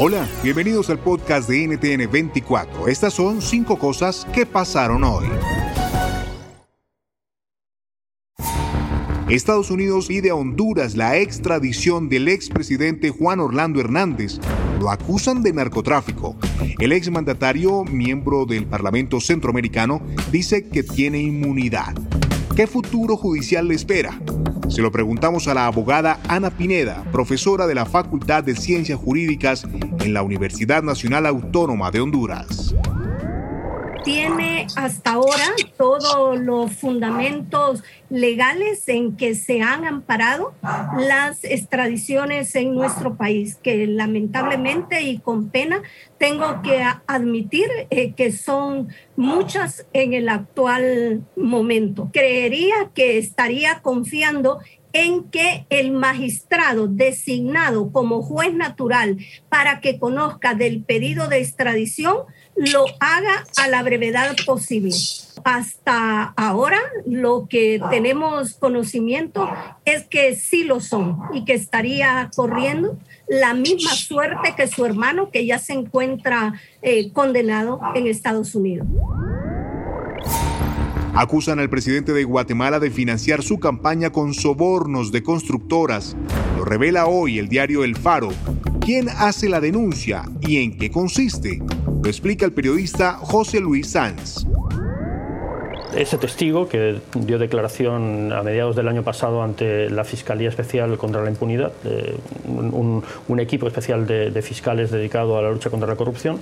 Hola, bienvenidos al podcast de NTN 24. Estas son cinco cosas que pasaron hoy. Estados Unidos pide a Honduras la extradición del expresidente Juan Orlando Hernández. Lo acusan de narcotráfico. El exmandatario, miembro del Parlamento Centroamericano, dice que tiene inmunidad. ¿Qué futuro judicial le espera? Se lo preguntamos a la abogada Ana Pineda, profesora de la Facultad de Ciencias Jurídicas en la Universidad Nacional Autónoma de Honduras tiene hasta ahora todos los fundamentos legales en que se han amparado las extradiciones en nuestro país, que lamentablemente y con pena tengo que admitir eh, que son muchas en el actual momento. Creería que estaría confiando en que el magistrado designado como juez natural para que conozca del pedido de extradición lo haga a la brevedad posible. Hasta ahora lo que tenemos conocimiento es que sí lo son y que estaría corriendo la misma suerte que su hermano que ya se encuentra eh, condenado en Estados Unidos. Acusan al presidente de Guatemala de financiar su campaña con sobornos de constructoras. Lo revela hoy el diario El Faro. ¿Quién hace la denuncia y en qué consiste? Lo explica el periodista José Luis Sanz. Ese testigo que dio declaración a mediados del año pasado ante la Fiscalía Especial contra la Impunidad, un, equipo especial de, fiscales dedicado a la lucha contra la corrupción,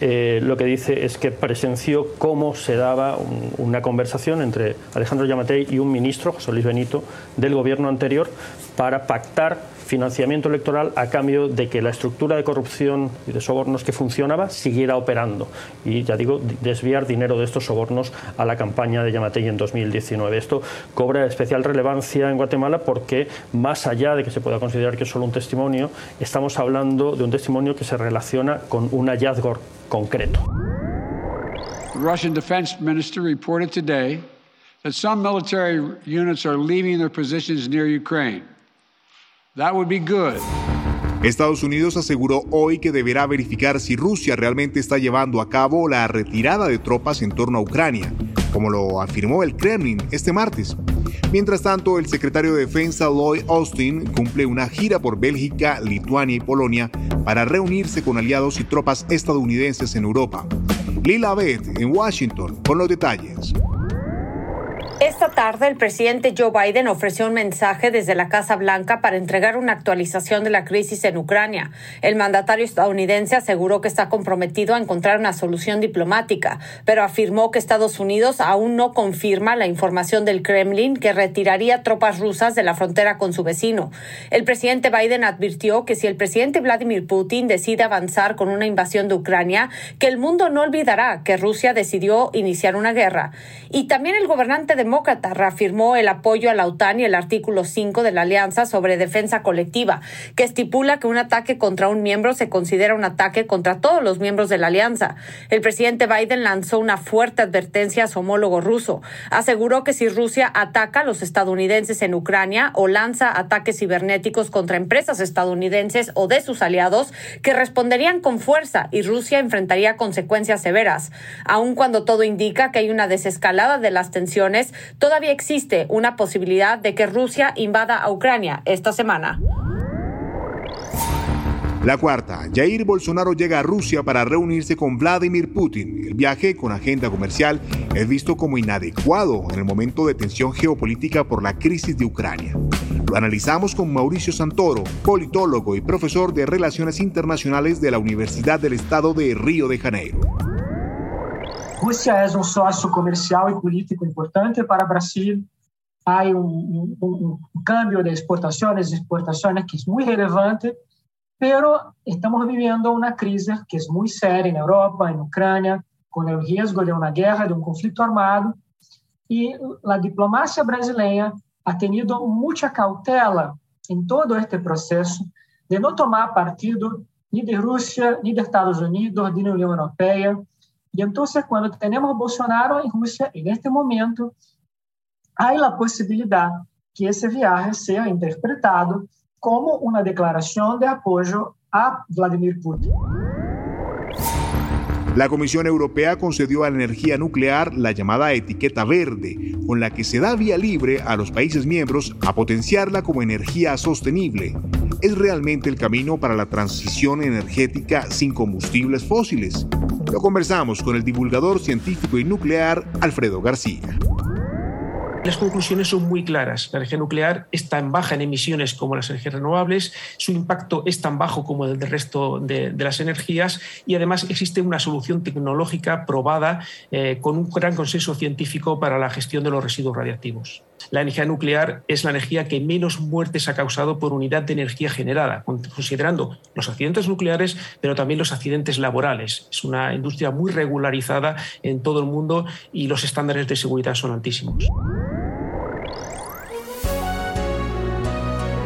eh, lo que dice es que presenció cómo se daba una conversación entre Alejandro Yamatei y un ministro, José Luis Benito, del gobierno anterior para pactar financiamiento electoral a cambio de que la estructura de corrupción y de sobornos que funcionaba siguiera operando. Y ya digo, desviar dinero de estos sobornos a la campaña de Yamatei en 2019. Esto cobra especial relevancia en Guatemala porque, más allá de que se pueda considerar que es solo un testimonio, estamos hablando de un testimonio que se relaciona con un hallazgo concreto. The Russian defense minister reported today that some military units are leaving their positions near Ukraine. That would be good. Estados Unidos aseguró hoy que deberá verificar si Rusia realmente está llevando a cabo la retirada de tropas en torno a Ucrania, como lo afirmó el Kremlin este martes. Mientras tanto, el secretario de Defensa Lloyd Austin cumple una gira por Bélgica, Lituania y Polonia para reunirse con aliados y tropas estadounidenses en Europa. Lila Beth en Washington con los detalles. Esta tarde el presidente Joe Biden ofreció un mensaje desde la Casa Blanca para entregar una actualización de la crisis en Ucrania. El mandatario estadounidense aseguró que está comprometido a encontrar una solución diplomática, pero afirmó que Estados Unidos aún no confirma la información del Kremlin que retiraría tropas rusas de la frontera con su vecino. El presidente Biden advirtió que si el presidente Vladimir Putin decide avanzar con una invasión de Ucrania, que el mundo no olvidará que Rusia decidió iniciar una guerra. Y también el gobernante de demócrata reafirmó el apoyo a la OTAN y el artículo 5 de la Alianza sobre Defensa Colectiva, que estipula que un ataque contra un miembro se considera un ataque contra todos los miembros de la alianza. El presidente Biden lanzó una fuerte advertencia a su homólogo ruso. Aseguró que si Rusia ataca a los estadounidenses en Ucrania o lanza ataques cibernéticos contra empresas estadounidenses o de sus aliados, que responderían con fuerza y Rusia enfrentaría consecuencias severas. Aun cuando todo indica que hay una desescalada de las tensiones, todavía existe una posibilidad de que Rusia invada a Ucrania esta semana. La cuarta, Jair Bolsonaro llega a Rusia para reunirse con Vladimir Putin. El viaje con agenda comercial es visto como inadecuado en el momento de tensión geopolítica por la crisis de Ucrania. Lo analizamos con Mauricio Santoro, politólogo y profesor de Relaciones Internacionales de la Universidad del Estado de Río de Janeiro. Rusia es un socio comercial y político importante para Brasil. Hay un, cambio de exportaciones y exportaciones que es muy relevante pero estamos viviendo una crisis que es muy seria en Europa, en Ucrania, con el riesgo de una guerra, de un conflicto armado, y la diplomacia brasileña ha tenido mucha cautela en todo este proceso de no tomar partido ni de Rusia, ni de Estados Unidos, ni de la Unión Europea. Y entonces cuando tenemos Bolsonaro en Rusia, en este momento, hay la posibilidad que ese viaje sea interpretado como una declaración de apoyo a Vladimir Putin. La Comisión Europea concedió a la energía nuclear la llamada etiqueta verde, con la que se da vía libre a los países miembros a potenciarla como energía sostenible. ¿Es realmente el camino para la transición energética sin combustibles fósiles? Lo conversamos con el divulgador científico y nuclear Alfredo García. Las conclusiones son muy claras. La energía nuclear es tan baja en emisiones como las energías renovables, su impacto es tan bajo como el del resto de, las energías y además existe una solución tecnológica probada eh, con un gran consenso científico para la gestión de los residuos radiactivos. La energía nuclear es la energía que menos muertes ha causado por unidad de energía generada, considerando los accidentes nucleares, pero también los accidentes laborales. Es una industria muy regularizada en todo el mundo y los estándares de seguridad son altísimos.